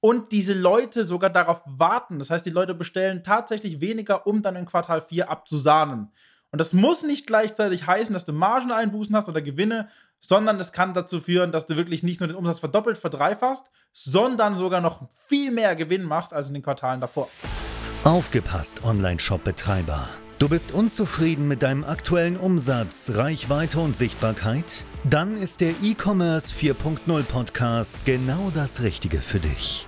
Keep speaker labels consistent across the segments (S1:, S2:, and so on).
S1: und diese Leute sogar darauf warten. Das heißt, die Leute bestellen tatsächlich weniger, um dann in Quartal 4 abzusahnen. Und das muss nicht gleichzeitig heißen, dass du Margeneinbußen hast oder Gewinne, sondern es kann dazu führen, dass du wirklich nicht nur den Umsatz verdoppelt, verdreifachst, sondern sogar noch viel mehr Gewinn machst als in den Quartalen davor.
S2: Aufgepasst, Online-Shop-Betreiber. Du bist unzufrieden mit deinem aktuellen Umsatz, Reichweite und Sichtbarkeit? Dann ist der E-Commerce 4.0 Podcast genau das Richtige für dich.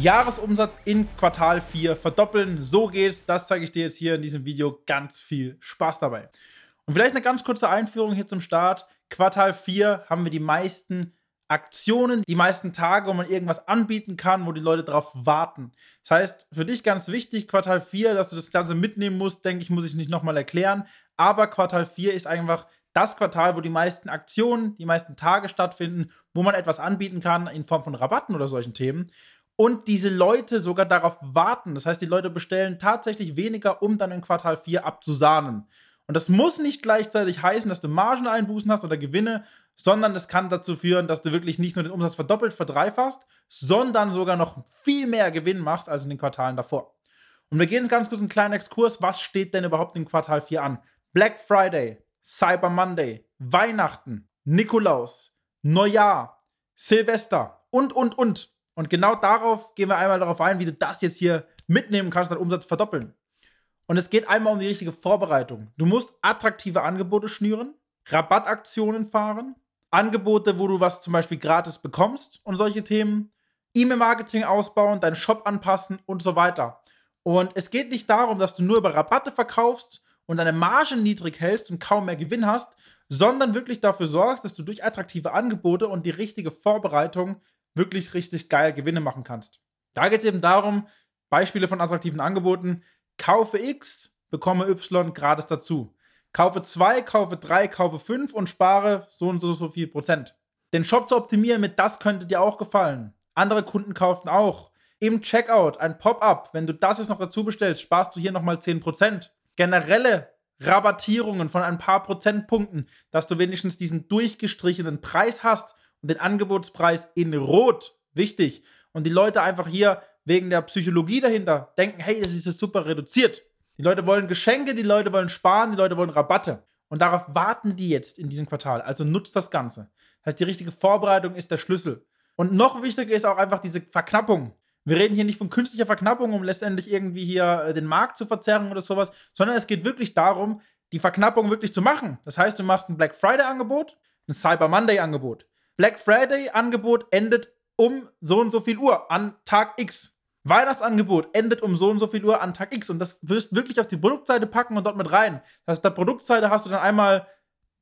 S1: Jahresumsatz in Quartal 4 verdoppeln. So geht's. Das zeige ich dir jetzt hier in diesem Video. Ganz viel Spaß dabei. Und vielleicht eine ganz kurze Einführung hier zum Start. Quartal 4 haben wir die meisten Aktionen, die meisten Tage, wo man irgendwas anbieten kann, wo die Leute darauf warten. Das heißt, für dich ganz wichtig, Quartal 4, dass du das Ganze mitnehmen musst, denke ich, muss ich nicht nochmal erklären. Aber Quartal 4 ist einfach das Quartal, wo die meisten Aktionen, die meisten Tage stattfinden, wo man etwas anbieten kann in Form von Rabatten oder solchen Themen und diese Leute sogar darauf warten. Das heißt, die Leute bestellen tatsächlich weniger, um dann in Quartal 4 abzusahnen. Und das muss nicht gleichzeitig heißen, dass du Margeneinbußen hast oder Gewinne, sondern es kann dazu führen, dass du wirklich nicht nur den Umsatz verdoppelt, verdreifachst, sondern sogar noch viel mehr Gewinn machst als in den Quartalen davor. Und wir gehen jetzt ganz kurz einen kleinen Exkurs. Was steht denn überhaupt in Quartal 4 an? Black Friday, Cyber Monday, Weihnachten, Nikolaus, Neujahr, Silvester und, und, und. Und genau darauf gehen wir einmal darauf ein, wie du das jetzt hier mitnehmen kannst, deinen Umsatz verdoppeln. Und es geht einmal um die richtige Vorbereitung. Du musst attraktive Angebote schnüren, Rabattaktionen fahren, Angebote, wo du was zum Beispiel gratis bekommst und solche Themen, E-Mail-Marketing ausbauen, deinen Shop anpassen und so weiter. Und es geht nicht darum, dass du nur über Rabatte verkaufst und deine Margen niedrig hältst und kaum mehr Gewinn hast, sondern wirklich dafür sorgst, dass du durch attraktive Angebote und die richtige Vorbereitung wirklich richtig geil Gewinne machen kannst. Da geht es eben darum, Beispiele von attraktiven Angeboten, kaufe X, bekomme Y gratis dazu. Kaufe 2, kaufe 3, kaufe 5 und spare so und so, so viel Prozent. Den Shop zu optimieren mit das könnte dir auch gefallen. Andere Kunden kauften auch. Im Checkout ein Pop-up, wenn du das jetzt noch dazu bestellst, sparst du hier nochmal 10%. Generelle Rabattierungen von ein paar Prozentpunkten, dass du wenigstens diesen durchgestrichenen Preis hast und den Angebotspreis in Rot. Wichtig. Und die Leute einfach hier wegen der Psychologie dahinter denken, hey, das ist super reduziert. Die Leute wollen Geschenke, die Leute wollen sparen, die Leute wollen Rabatte. Und darauf warten die jetzt in diesem Quartal. Also nutzt das Ganze. Das heißt, die richtige Vorbereitung ist der Schlüssel. Und noch wichtiger ist auch einfach diese Verknappung. Wir reden hier nicht von künstlicher Verknappung, um letztendlich irgendwie hier äh, den Markt zu verzerren oder sowas, sondern es geht wirklich darum, die Verknappung wirklich zu machen. Das heißt, du machst ein Black Friday-Angebot, ein Cyber Monday-Angebot. Black Friday-Angebot endet um so und so viel Uhr an Tag X. Weihnachtsangebot endet um so und so viel Uhr an Tag X. Und das wirst du wirklich auf die Produktseite packen und dort mit rein. Auf der Produktseite hast du dann einmal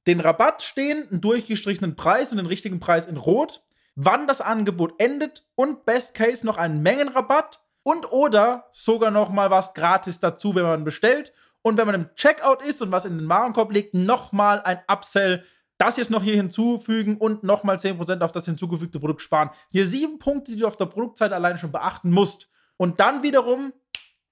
S1: den Rabatt stehen, einen durchgestrichenen Preis und den richtigen Preis in Rot, wann das Angebot endet und Best Case noch einen Mengenrabatt und oder sogar noch mal was gratis dazu, wenn man bestellt. Und wenn man im Checkout ist und was in den Warenkorb legt, noch mal ein Upsell das jetzt noch hier hinzufügen und nochmal 10% auf das hinzugefügte Produkt sparen. Hier sieben Punkte, die du auf der Produktseite alleine schon beachten musst. Und dann wiederum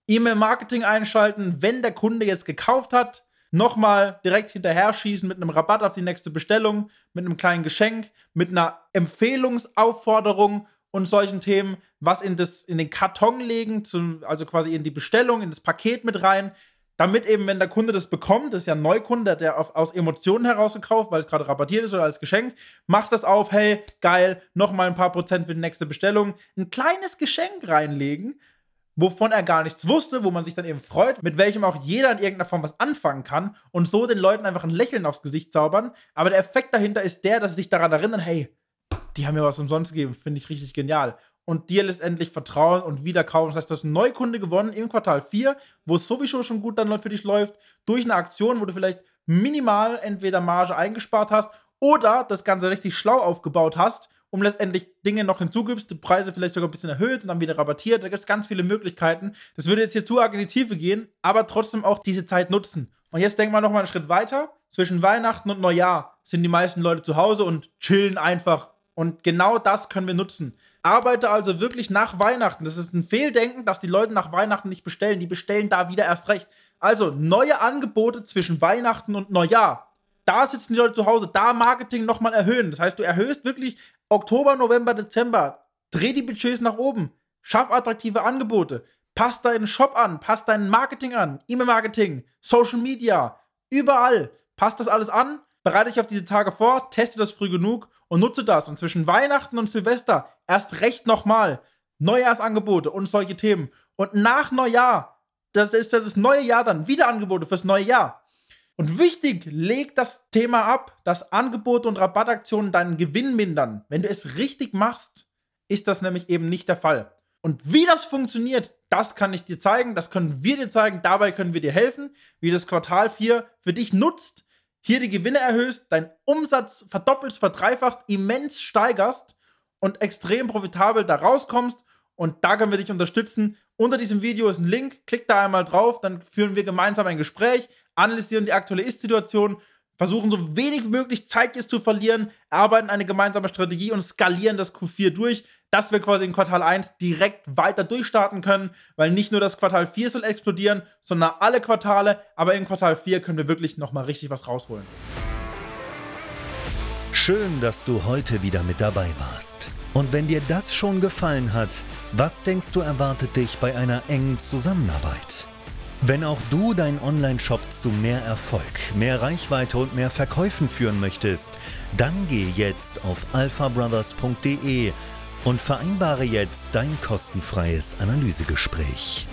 S1: E-Mail-Marketing einschalten, wenn der Kunde jetzt gekauft hat, nochmal direkt hinterher schießen mit einem Rabatt auf die nächste Bestellung, mit einem kleinen Geschenk, mit einer Empfehlungsaufforderung und solchen Themen, was in, das, in den Karton legen, zu, also quasi in die Bestellung, in das Paket mit rein damit eben, wenn der Kunde das bekommt, das ist ja ein Neukunde, der auf, aus Emotionen heraus gekauft, weil es gerade rabattiert ist oder als Geschenk, macht das auf, hey, geil, nochmal ein paar Prozent für die nächste Bestellung, ein kleines Geschenk reinlegen, wovon er gar nichts wusste, wo man sich dann eben freut, mit welchem auch jeder in irgendeiner Form was anfangen kann und so den Leuten einfach ein Lächeln aufs Gesicht zaubern. Aber der Effekt dahinter ist der, dass sie sich daran erinnern, hey, die haben mir was umsonst gegeben, finde ich richtig genial und dir letztendlich vertrauen und wieder kaufen. Das heißt, du hast einen Neukunde gewonnen im Quartal 4, wo es sowieso schon gut dann für dich läuft, durch eine Aktion, wo du vielleicht minimal entweder Marge eingespart hast oder das Ganze richtig schlau aufgebaut hast um letztendlich Dinge noch hinzugibst, die Preise vielleicht sogar ein bisschen erhöht und dann wieder rabattiert. Da gibt es ganz viele Möglichkeiten. Das würde jetzt hier zu arg in die Tiefe gehen, aber trotzdem auch diese Zeit nutzen. Und jetzt denken wir nochmal einen Schritt weiter. Zwischen Weihnachten und Neujahr sind die meisten Leute zu Hause und chillen einfach. Und genau das können wir nutzen. Arbeite also wirklich nach Weihnachten. Das ist ein Fehldenken, dass die Leute nach Weihnachten nicht bestellen. Die bestellen da wieder erst recht. Also neue Angebote zwischen Weihnachten und Neujahr. Da sitzen die Leute zu Hause, da Marketing nochmal erhöhen. Das heißt, du erhöhst wirklich Oktober, November, Dezember. Dreh die Budgets nach oben. Schaff attraktive Angebote. Pass deinen Shop an, pass dein Marketing an, E-Mail-Marketing, Social Media, überall. Pass das alles an, bereite dich auf diese Tage vor, teste das früh genug und nutze das. Und zwischen Weihnachten und Silvester erst recht nochmal Neujahrsangebote und solche Themen. Und nach Neujahr, das ist ja das neue Jahr dann, wieder Angebote fürs neue Jahr. Und wichtig, leg das Thema ab, dass Angebote und Rabattaktionen deinen Gewinn mindern. Wenn du es richtig machst, ist das nämlich eben nicht der Fall. Und wie das funktioniert, das kann ich dir zeigen, das können wir dir zeigen, dabei können wir dir helfen, wie das Quartal 4 für dich nutzt, hier die Gewinne erhöhst, deinen Umsatz verdoppelst, verdreifachst, immens steigerst und extrem profitabel da rauskommst. Und da können wir dich unterstützen. Unter diesem Video ist ein Link, klick da einmal drauf, dann führen wir gemeinsam ein Gespräch analysieren die aktuelle Ist-Situation, versuchen so wenig wie möglich Zeit jetzt zu verlieren, erarbeiten eine gemeinsame Strategie und skalieren das Q4 durch, dass wir quasi in Quartal 1 direkt weiter durchstarten können, weil nicht nur das Quartal 4 soll explodieren, sondern alle Quartale, aber in Quartal 4 können wir wirklich nochmal richtig was rausholen.
S2: Schön, dass du heute wieder mit dabei warst. Und wenn dir das schon gefallen hat, was denkst du erwartet dich bei einer engen Zusammenarbeit? Wenn auch du deinen Online-Shop zu mehr Erfolg, mehr Reichweite und mehr Verkäufen führen möchtest, dann geh jetzt auf alphabrothers.de und vereinbare jetzt dein kostenfreies Analysegespräch.